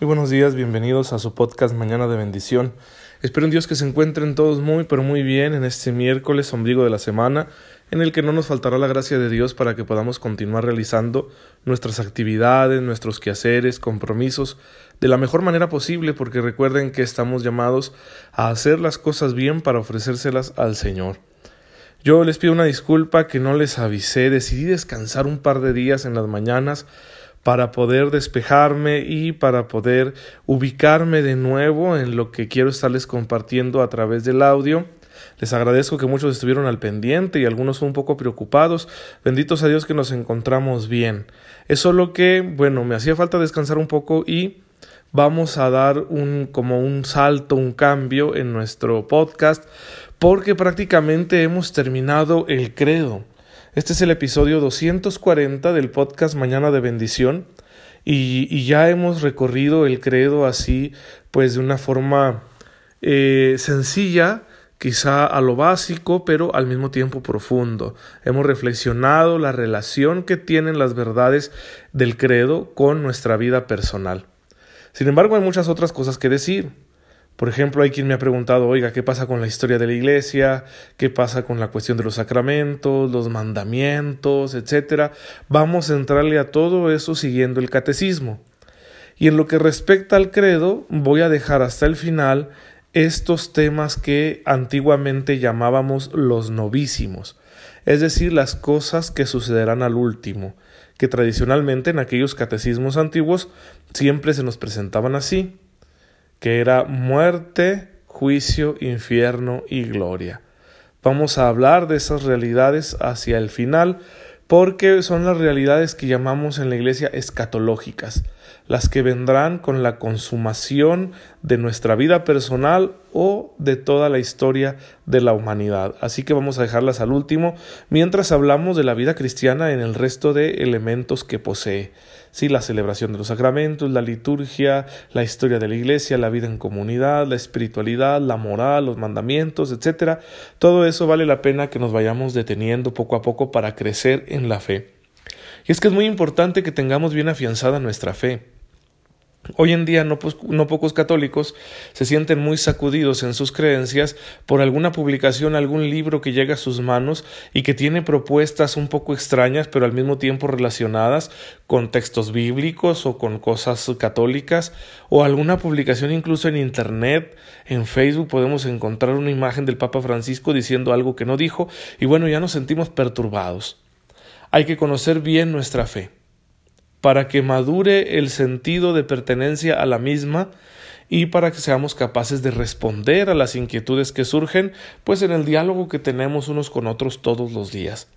Muy buenos días, bienvenidos a su podcast Mañana de Bendición. Espero en Dios que se encuentren todos muy, pero muy bien en este miércoles, ombligo de la semana, en el que no nos faltará la gracia de Dios para que podamos continuar realizando nuestras actividades, nuestros quehaceres, compromisos, de la mejor manera posible, porque recuerden que estamos llamados a hacer las cosas bien para ofrecérselas al Señor. Yo les pido una disculpa que no les avisé, decidí descansar un par de días en las mañanas para poder despejarme y para poder ubicarme de nuevo en lo que quiero estarles compartiendo a través del audio. Les agradezco que muchos estuvieron al pendiente y algunos un poco preocupados. Benditos a Dios que nos encontramos bien. Es solo que, bueno, me hacía falta descansar un poco y vamos a dar un como un salto, un cambio en nuestro podcast porque prácticamente hemos terminado el credo. Este es el episodio 240 del podcast Mañana de Bendición y, ya hemos recorrido el credo así, pues de una forma eh, sencilla, quizá a lo básico, pero al mismo tiempo profundo. Hemos reflexionado la relación que tienen las verdades del credo con nuestra vida personal. Sin embargo, hay muchas otras cosas que decir. Por ejemplo, hay quien me ha preguntado, oiga, ¿qué pasa con la historia de la iglesia? ¿Qué pasa con la cuestión de los sacramentos, los mandamientos, etcétera? Vamos a entrarle a todo eso siguiendo el catecismo. Y en lo que respecta al credo, voy a dejar hasta el final estos temas que antiguamente llamábamos los novísimos, es decir, las cosas que sucederán al último, que tradicionalmente en aquellos catecismos antiguos siempre se nos presentaban así que era muerte, juicio, infierno y gloria. Vamos a hablar de esas realidades hacia el final porque son las realidades que llamamos en la iglesia escatológicas, las que vendrán con la consumación de nuestra vida personal o de toda la historia de la humanidad. Así que vamos a dejarlas al último mientras hablamos de la vida cristiana en el resto de elementos que posee sí, la celebración de los sacramentos, la liturgia, la historia de la iglesia, la vida en comunidad, la espiritualidad, la moral, los mandamientos, etcétera. Todo eso vale la pena que nos vayamos deteniendo poco a poco para crecer en la fe. Y es que es muy importante que tengamos bien afianzada nuestra fe. Hoy en día no, pocos católicos se sienten muy sacudidos en sus creencias por alguna publicación, algún libro que llega a sus manos y que tiene propuestas un poco extrañas pero al mismo tiempo relacionadas con textos bíblicos o con cosas católicas o alguna publicación incluso en Internet, en Facebook podemos encontrar una imagen del Papa Francisco diciendo algo que no dijo y bueno ya nos sentimos perturbados. Hay que conocer bien nuestra fe para que madure el sentido de pertenencia a la misma y para que seamos capaces de responder a las inquietudes que surgen, pues en el diálogo que tenemos unos con otros todos los días.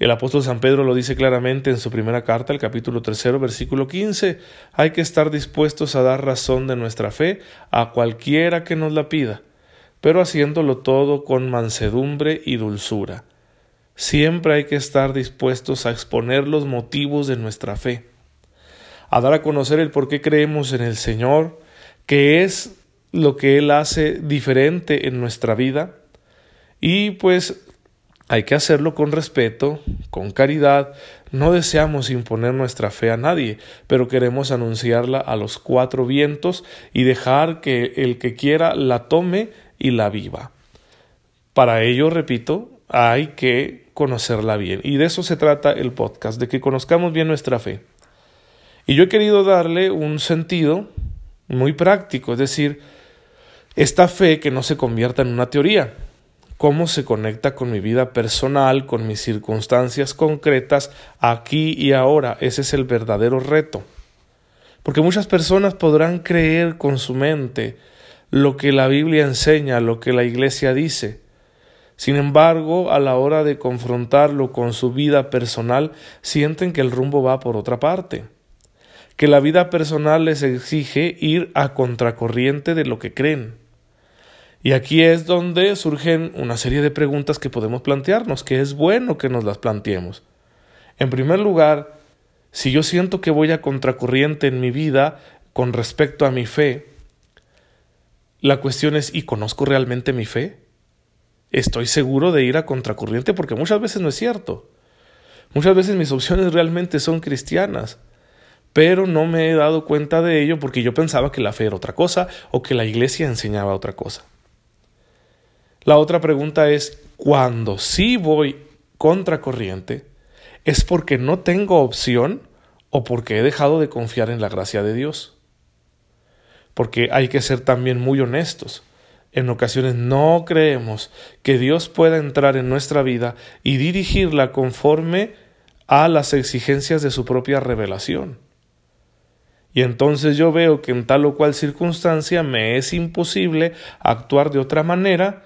El apóstol San Pedro lo dice claramente en su primera carta, el capítulo tercero, versículo quince. Hay que estar dispuestos a dar razón de nuestra fe a cualquiera que nos la pida, pero haciéndolo todo con mansedumbre y dulzura Siempre hay que estar dispuestos a exponer los motivos de nuestra fe, a dar a conocer el por qué creemos en el Señor, qué es lo que Él hace diferente en nuestra vida, y pues hay que hacerlo con respeto, con caridad. No deseamos imponer nuestra fe a nadie, pero queremos anunciarla a los cuatro vientos y dejar que el que quiera la tome y la viva. Para ello, repito, hay que conocerla bien. Y de eso se trata el podcast, de que conozcamos bien nuestra fe. Y yo he querido darle un sentido muy práctico, es decir, esta fe que no se convierta en una teoría, cómo se conecta con mi vida personal, con mis circunstancias concretas, aquí y ahora. Ese es el verdadero reto. Porque muchas personas podrán creer con su mente lo que la Biblia enseña, lo que la Iglesia dice, sin embargo, a la hora de confrontarlo con su vida personal, sienten que el rumbo va por otra parte, que la vida personal les exige ir a contracorriente de lo que creen. Y aquí es donde surgen una serie de preguntas que podemos plantearnos, que es bueno que nos las planteemos. En primer lugar, si yo siento que voy a contracorriente en mi vida con respecto a mi fe, la cuestión es ¿y conozco realmente mi fe? Estoy seguro de ir a contracorriente porque muchas veces no es cierto. Muchas veces mis opciones realmente son cristianas, pero no me he dado cuenta de ello porque yo pensaba que la fe era otra cosa o que la iglesia enseñaba otra cosa. La otra pregunta es, cuando sí voy contracorriente, ¿es porque no tengo opción o porque he dejado de confiar en la gracia de Dios? Porque hay que ser también muy honestos. En ocasiones no creemos que Dios pueda entrar en nuestra vida y dirigirla conforme a las exigencias de su propia revelación. Y entonces yo veo que en tal o cual circunstancia me es imposible actuar de otra manera,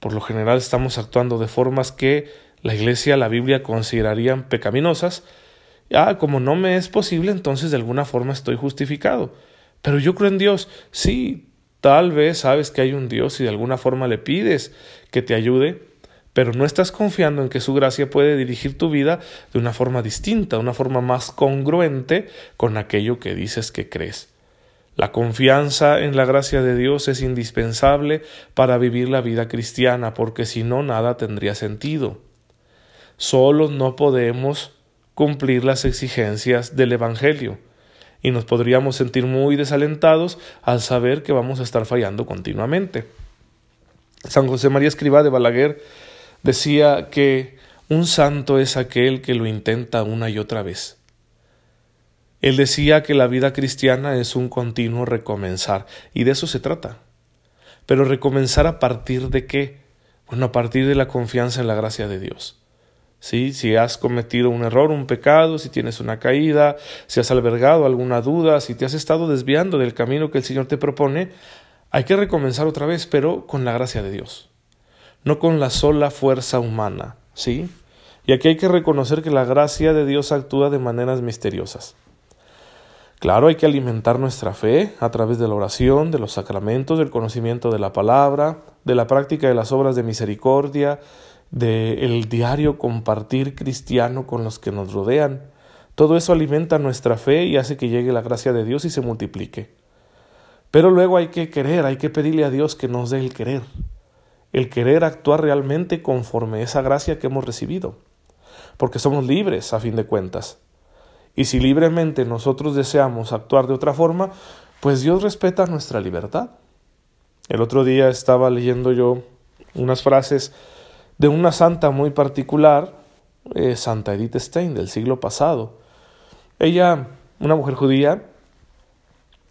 por lo general estamos actuando de formas que la Iglesia, la Biblia considerarían pecaminosas, ah, como no me es posible, entonces de alguna forma estoy justificado. Pero yo creo en Dios, sí, tal vez sabes que hay un Dios y de alguna forma le pides que te ayude, pero no estás confiando en que su gracia puede dirigir tu vida de una forma distinta, una forma más congruente con aquello que dices que crees. La confianza en la gracia de Dios es indispensable para vivir la vida cristiana, porque si no, nada tendría sentido. Solo no podemos cumplir las exigencias del Evangelio, y nos podríamos sentir muy desalentados al saber que vamos a estar fallando continuamente. San José María Escribá de Balaguer decía que un santo es aquel que lo intenta una y otra vez. Él decía que la vida cristiana es un continuo recomenzar, y de eso se trata. Pero recomenzar a partir de qué? Bueno, a partir de la confianza en la gracia de Dios. Si has cometido un error, un pecado, si tienes una caída, si has albergado alguna duda, si te has estado desviando del camino que el Señor te propone, hay que recomenzar otra vez, pero con la gracia de Dios no con la sola fuerza humana, ¿sí? Y aquí hay que reconocer que la gracia de Dios actúa de maneras misteriosas. Claro, hay que alimentar nuestra fe a través de la oración, de los sacramentos, del conocimiento de la palabra, de la práctica de las obras de misericordia, del diario compartir cristiano con los que nos rodean. Todo eso alimenta nuestra fe y hace que llegue la gracia de Dios y se multiplique. Pero luego hay que querer, hay que pedirle a Dios que nos dé el querer el querer actuar realmente conforme esa gracia que hemos recibido, porque somos libres a fin de cuentas. Y si libremente nosotros deseamos actuar de otra forma, pues Dios respeta nuestra libertad. El otro día estaba leyendo yo unas frases de una santa muy particular, eh, Santa Edith Stein, del siglo pasado. Ella, una mujer judía,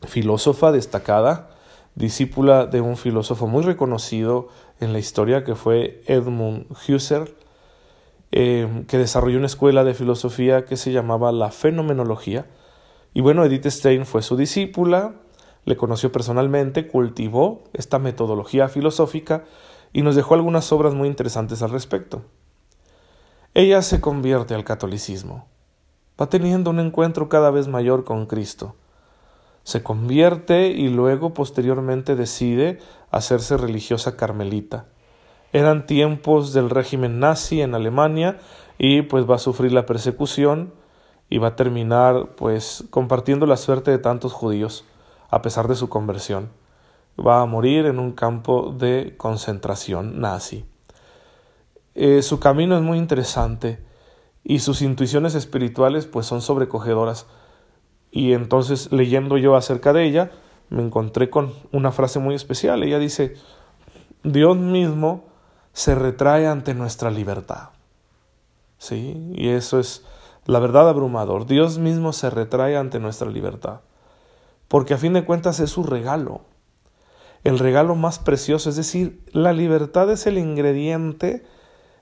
filósofa destacada, discípula de un filósofo muy reconocido en la historia que fue Edmund Husserl, eh, que desarrolló una escuela de filosofía que se llamaba la fenomenología. Y bueno, Edith Stein fue su discípula, le conoció personalmente, cultivó esta metodología filosófica y nos dejó algunas obras muy interesantes al respecto. Ella se convierte al catolicismo, va teniendo un encuentro cada vez mayor con Cristo se convierte y luego posteriormente decide hacerse religiosa carmelita. Eran tiempos del régimen nazi en Alemania y pues va a sufrir la persecución y va a terminar pues compartiendo la suerte de tantos judíos a pesar de su conversión. Va a morir en un campo de concentración nazi. Eh, su camino es muy interesante y sus intuiciones espirituales pues son sobrecogedoras y entonces leyendo yo acerca de ella, me encontré con una frase muy especial. Ella dice, Dios mismo se retrae ante nuestra libertad. ¿Sí? Y eso es la verdad abrumador. Dios mismo se retrae ante nuestra libertad. Porque a fin de cuentas es su regalo. El regalo más precioso. Es decir, la libertad es el ingrediente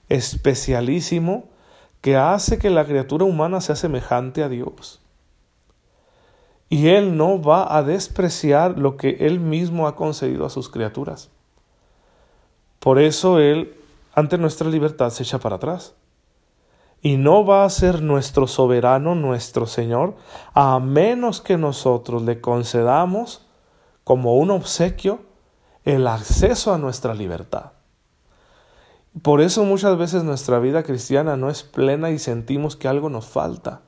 especialísimo que hace que la criatura humana sea semejante a Dios. Y Él no va a despreciar lo que Él mismo ha concedido a sus criaturas. Por eso Él, ante nuestra libertad, se echa para atrás. Y no va a ser nuestro soberano, nuestro Señor, a menos que nosotros le concedamos como un obsequio el acceso a nuestra libertad. Por eso muchas veces nuestra vida cristiana no es plena y sentimos que algo nos falta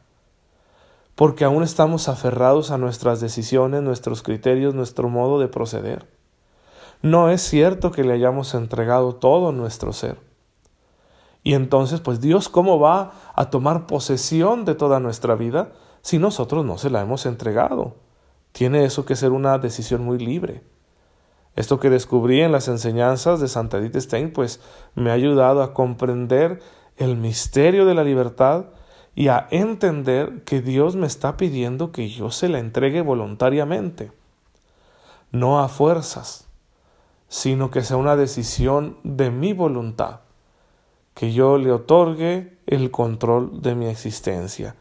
porque aún estamos aferrados a nuestras decisiones, nuestros criterios, nuestro modo de proceder. No es cierto que le hayamos entregado todo nuestro ser. Y entonces, pues Dios, ¿cómo va a tomar posesión de toda nuestra vida si nosotros no se la hemos entregado. Tiene eso que ser una decisión muy libre. Esto que descubrí en las enseñanzas de Santa Edith Stein, pues me ha ayudado a comprender el misterio de la libertad y a entender que Dios me está pidiendo que yo se la entregue voluntariamente, no a fuerzas, sino que sea una decisión de mi voluntad, que yo le otorgue el control de mi existencia.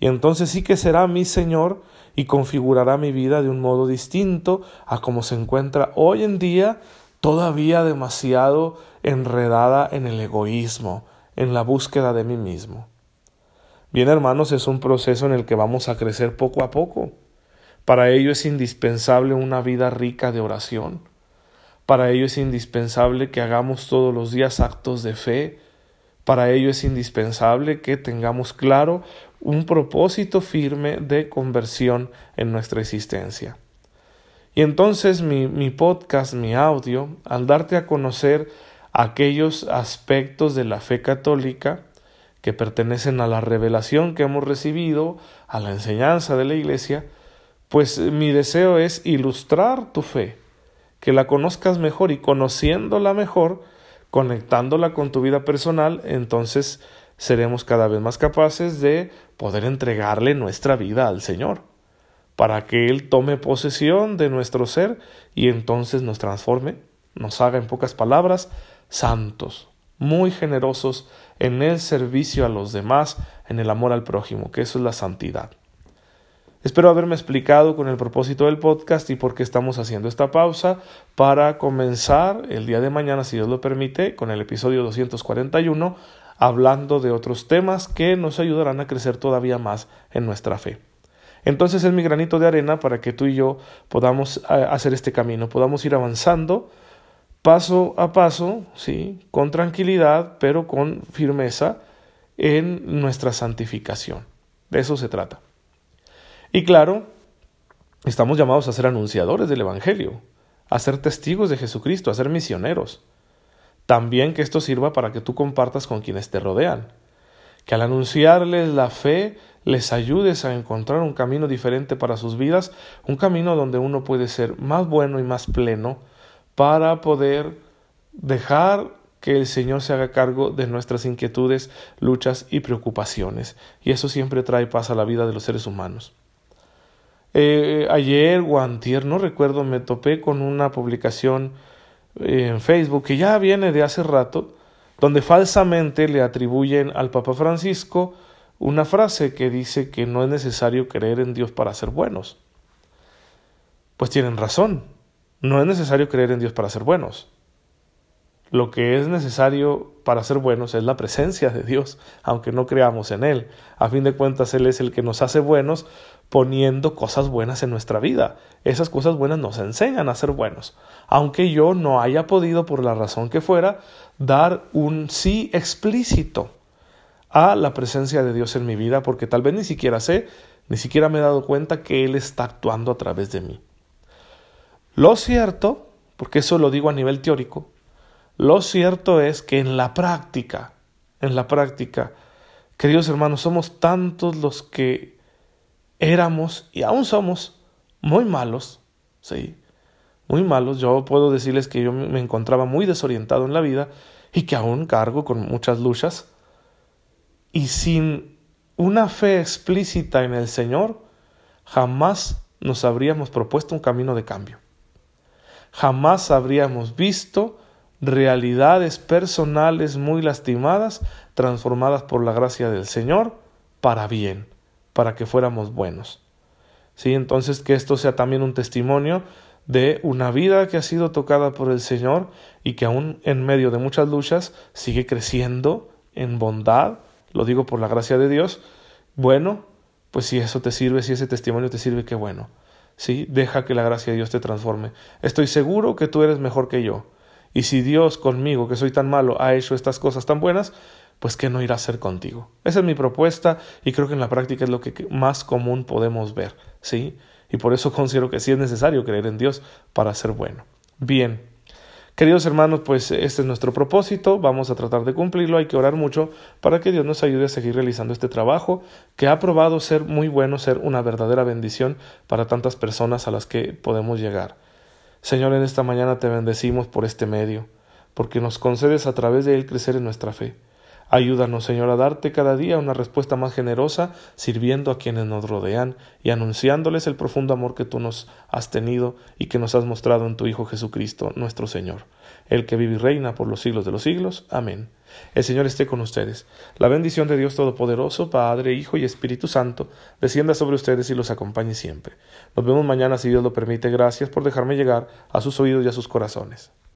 Y entonces sí que será mi Señor y configurará mi vida de un modo distinto a como se encuentra hoy en día, todavía demasiado enredada en el egoísmo, en la búsqueda de mí mismo. Bien, hermanos, es un proceso en el que vamos a crecer poco a poco. Para ello es indispensable una vida rica de oración. Para ello es indispensable que hagamos todos los días actos de fe. Para ello es indispensable que tengamos claro un propósito firme de conversión en nuestra existencia. Y entonces mi, podcast, mi audio, al darte a conocer aquellos aspectos de la fe católica que pertenecen a la revelación que hemos recibido, a la enseñanza de la Iglesia, pues mi deseo es ilustrar tu fe, que la conozcas mejor y conociéndola mejor, conectándola con tu vida personal, entonces seremos cada vez más capaces de poder entregarle nuestra vida al Señor, para que Él tome posesión de nuestro ser y entonces nos transforme, nos haga en pocas palabras santos, muy generosos en el servicio a los demás, en el amor al prójimo, que eso es la santidad. Espero haberme explicado con el propósito del podcast y por qué estamos haciendo esta pausa para comenzar el día de mañana, si Dios lo permite, con el episodio 241 hablando de otros temas que nos ayudarán a crecer todavía más en nuestra fe. Entonces es mi granito de arena para que tú y yo podamos eh, hacer este camino, podamos ir avanzando paso a paso, sí, con tranquilidad, pero con firmeza en nuestra santificación. De eso se trata. Y claro, estamos llamados a ser anunciadores del Evangelio, a ser testigos de Jesucristo, a ser misioneros. También que esto sirva para que tú compartas con quienes te rodean. Que al anunciarles la fe les ayudes a encontrar un camino diferente para sus vidas, un camino donde uno puede ser más bueno y más pleno para poder dejar que el Señor se haga cargo de nuestras inquietudes, luchas y preocupaciones. Y eso siempre trae paz a la vida de los seres humanos. Eh, ayer o antier, no recuerdo, me topé con una publicación en Facebook, que ya viene de hace rato, donde falsamente le atribuyen al Papa Francisco una frase que dice que no es necesario creer en Dios para ser buenos. Pues tienen razón, no es necesario creer en Dios para ser buenos. Lo que es necesario para ser buenos es la presencia de Dios, aunque no creamos en Él. A fin de cuentas, Él es el que nos hace buenos poniendo cosas buenas en nuestra vida. Esas cosas buenas nos enseñan a ser buenos. Aunque yo no haya podido, por la razón que fuera, dar un sí explícito a la presencia de Dios en mi vida, porque tal vez ni siquiera sé, ni siquiera me he dado cuenta que Él está actuando a través de mí. Lo cierto, porque eso lo digo a nivel teórico, lo cierto es que en la práctica, en la práctica, queridos hermanos, somos tantos los que éramos y aún somos muy malos, sí, muy malos. Yo puedo decirles que yo me encontraba muy desorientado en la vida y que aún cargo con muchas luchas. Y sin una fe explícita en el Señor, jamás nos habríamos propuesto un camino de cambio. Jamás habríamos visto realidades personales muy lastimadas, transformadas por la gracia del Señor para bien, para que fuéramos buenos. Sí, entonces que esto sea también un testimonio de una vida que ha sido tocada por el Señor y que aún en medio de muchas luchas sigue creciendo en bondad, lo digo por la gracia de Dios. Bueno, pues si eso te sirve, si ese testimonio te sirve, qué bueno. Sí, deja que la gracia de Dios te transforme. Estoy seguro que tú eres mejor que yo. Y si Dios conmigo, que soy tan malo, ha hecho estas cosas tan buenas, pues ¿qué no irá a hacer contigo? Esa es mi propuesta y creo que en la práctica es lo que más común podemos ver, ¿sí? Y por eso considero que sí es necesario creer en Dios para ser bueno. Bien, Queridos hermanos, pues este es nuestro propósito, vamos a tratar de cumplirlo, hay que orar mucho para que Dios nos ayude a seguir realizando este trabajo que ha probado ser muy bueno, ser una verdadera bendición para tantas personas a las que podemos llegar. Señor, en esta mañana te bendecimos por este medio, porque nos concedes a través de él crecer en nuestra fe. Ayúdanos, Señor, a darte cada día una respuesta más generosa, sirviendo a quienes nos rodean y anunciándoles el profundo amor que tú nos has tenido y que nos has mostrado en tu Hijo Jesucristo, nuestro Señor, el que vive y reina por los siglos de los siglos. Amén. El Señor esté con ustedes. La bendición de Dios Todopoderoso, Padre, Hijo y Espíritu Santo, descienda sobre ustedes y los acompañe siempre. Nos vemos mañana si Dios lo permite. Gracias por dejarme llegar a sus oídos y a sus corazones.